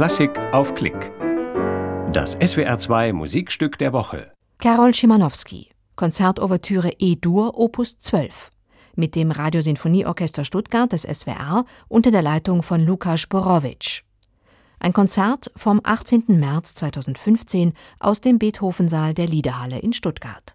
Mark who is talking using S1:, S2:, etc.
S1: Klassik auf Klick. Das SWR2 Musikstück der Woche.
S2: Karol Schimanowski, Konzertouvertüre E-Dur, Opus 12. Mit dem Radiosinfonieorchester Stuttgart des SWR unter der Leitung von Lukas Borowitsch. Ein Konzert vom 18. März 2015 aus dem Beethovensaal der Liederhalle in Stuttgart.